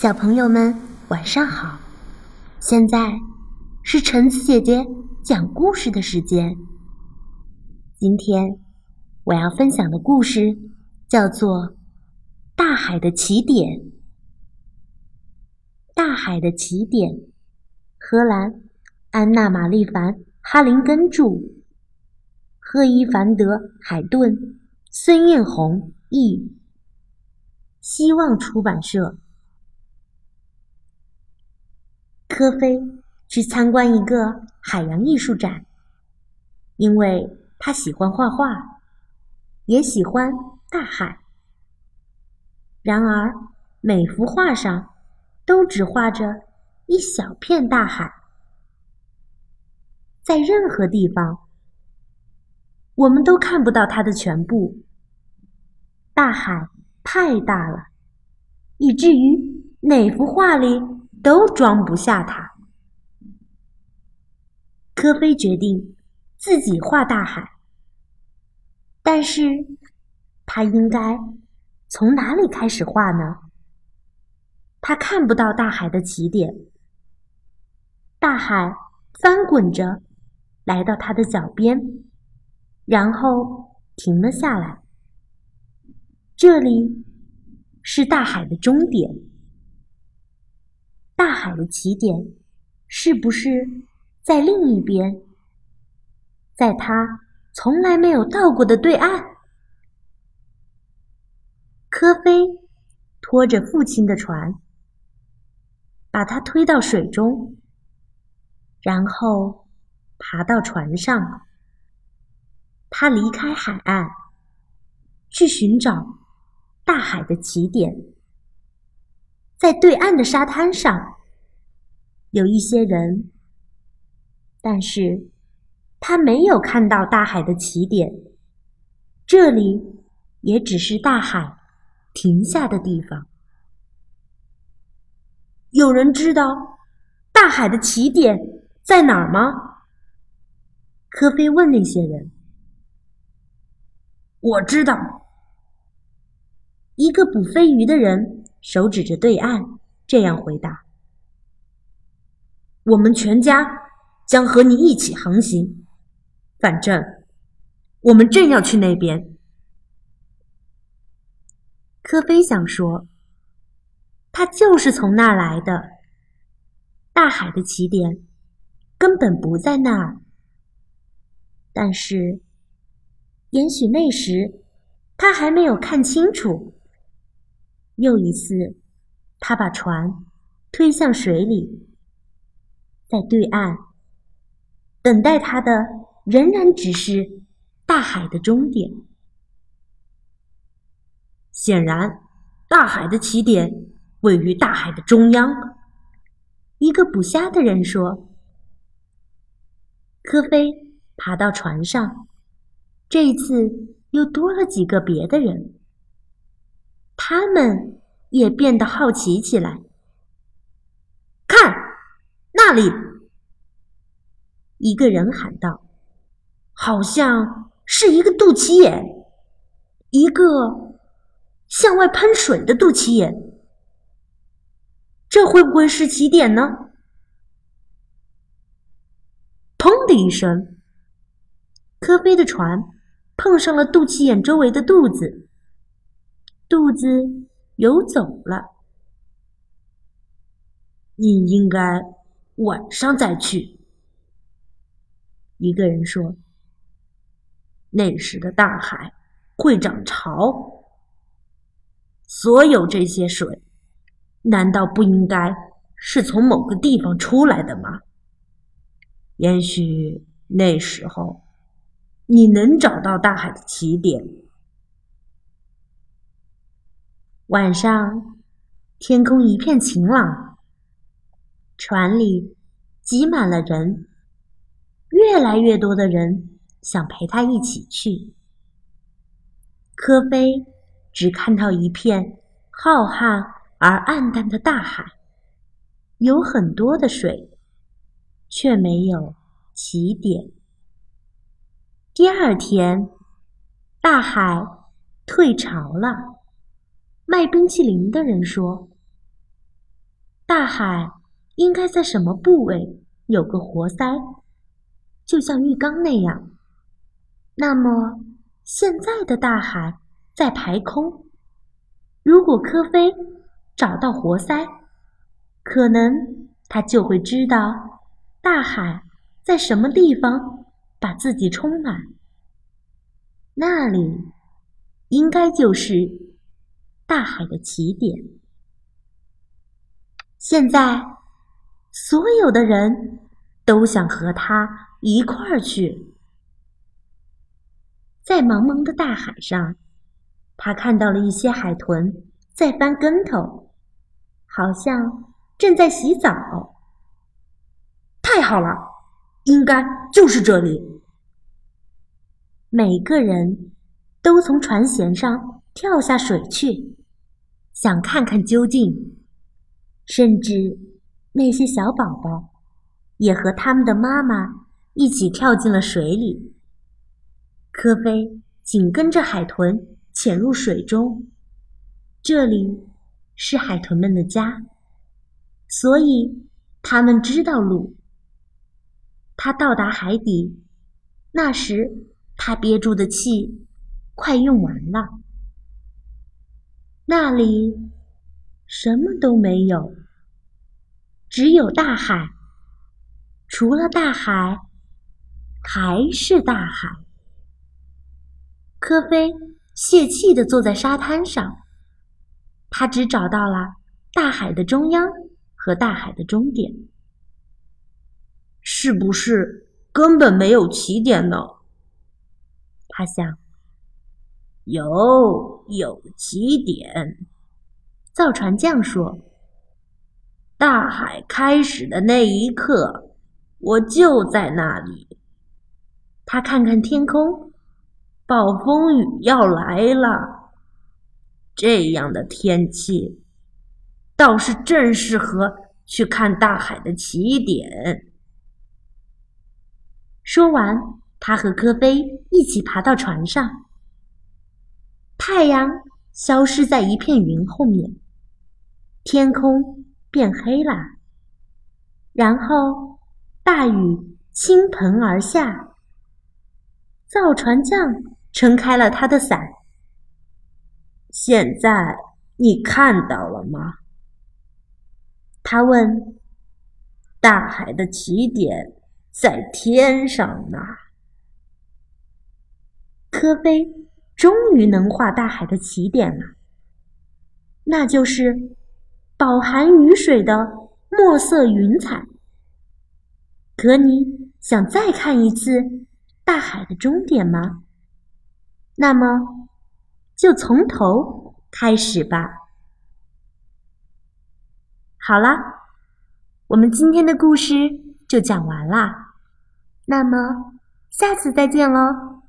小朋友们，晚上好！现在是橙子姐姐讲故事的时间。今天我要分享的故事叫做《大海的起点》。大海的起点，荷兰安娜·玛丽凡·哈林根著，赫伊凡德·海顿、孙艳红译，希望出版社。科菲去参观一个海洋艺术展，因为他喜欢画画，也喜欢大海。然而，每幅画上都只画着一小片大海。在任何地方，我们都看不到它的全部。大海太大了，以至于哪幅画里。都装不下它。科菲决定自己画大海，但是他应该从哪里开始画呢？他看不到大海的起点。大海翻滚着来到他的脚边，然后停了下来。这里是大海的终点。大海的起点是不是在另一边，在他从来没有到过的对岸？科菲拖着父亲的船，把它推到水中，然后爬到船上。他离开海岸，去寻找大海的起点。在对岸的沙滩上，有一些人，但是他没有看到大海的起点。这里也只是大海停下的地方。有人知道大海的起点在哪儿吗？科菲问那些人。我知道，一个捕飞鱼的人。手指着对岸，这样回答：“我们全家将和你一起航行。反正我们正要去那边。”科菲想说：“他就是从那儿来的。大海的起点根本不在那儿。但是，也许那时他还没有看清楚。”又一次，他把船推向水里，在对岸等待他的仍然只是大海的终点。显然，大海的起点位于大海的中央。一个捕虾的人说：“科菲爬到船上，这一次又多了几个别的人。”他们也变得好奇起来。看，那里！一个人喊道：“好像是一个肚脐眼，一个向外喷水的肚脐眼。这会不会是起点呢？”砰的一声，科菲的船碰上了肚脐眼周围的肚子。肚子游走了。你应该晚上再去。一个人说：“那时的大海会涨潮，所有这些水，难道不应该是从某个地方出来的吗？也许那时候你能找到大海的起点。”晚上，天空一片晴朗，船里挤满了人，越来越多的人想陪他一起去。科菲只看到一片浩瀚而暗淡的大海，有很多的水，却没有起点。第二天，大海退潮了。卖冰淇淋的人说：“大海应该在什么部位有个活塞，就像浴缸那样。那么现在的大海在排空。如果科菲找到活塞，可能他就会知道大海在什么地方把自己充满。那里应该就是大海的起点。现在，所有的人都想和他一块儿去。在茫茫的大海上，他看到了一些海豚在翻跟头，好像正在洗澡。太好了，应该就是这里。每个人都从船舷上跳下水去，想看看究竟。甚至那些小宝宝也和他们的妈妈一起跳进了水里。科菲紧跟着海豚潜入水中，这里是海豚们的家，所以他们知道路。他到达海底，那时他憋住的气快用完了。那里。什么都没有，只有大海。除了大海，还是大海。科菲泄气地坐在沙滩上，他只找到了大海的中央和大海的终点。是不是根本没有起点呢？他想。有，有起点。造船匠说：“大海开始的那一刻，我就在那里。”他看看天空，暴风雨要来了。这样的天气，倒是正适合去看大海的起点。说完，他和科菲一起爬到船上。太阳消失在一片云后面。天空变黑了，然后大雨倾盆而下。造船匠撑开了他的伞。现在你看到了吗？他问。大海的起点在天上呢。科菲终于能画大海的起点了，那就是。饱含雨水的墨色云彩。可你想再看一次大海的终点吗？那么，就从头开始吧。好了，我们今天的故事就讲完啦。那么，下次再见喽。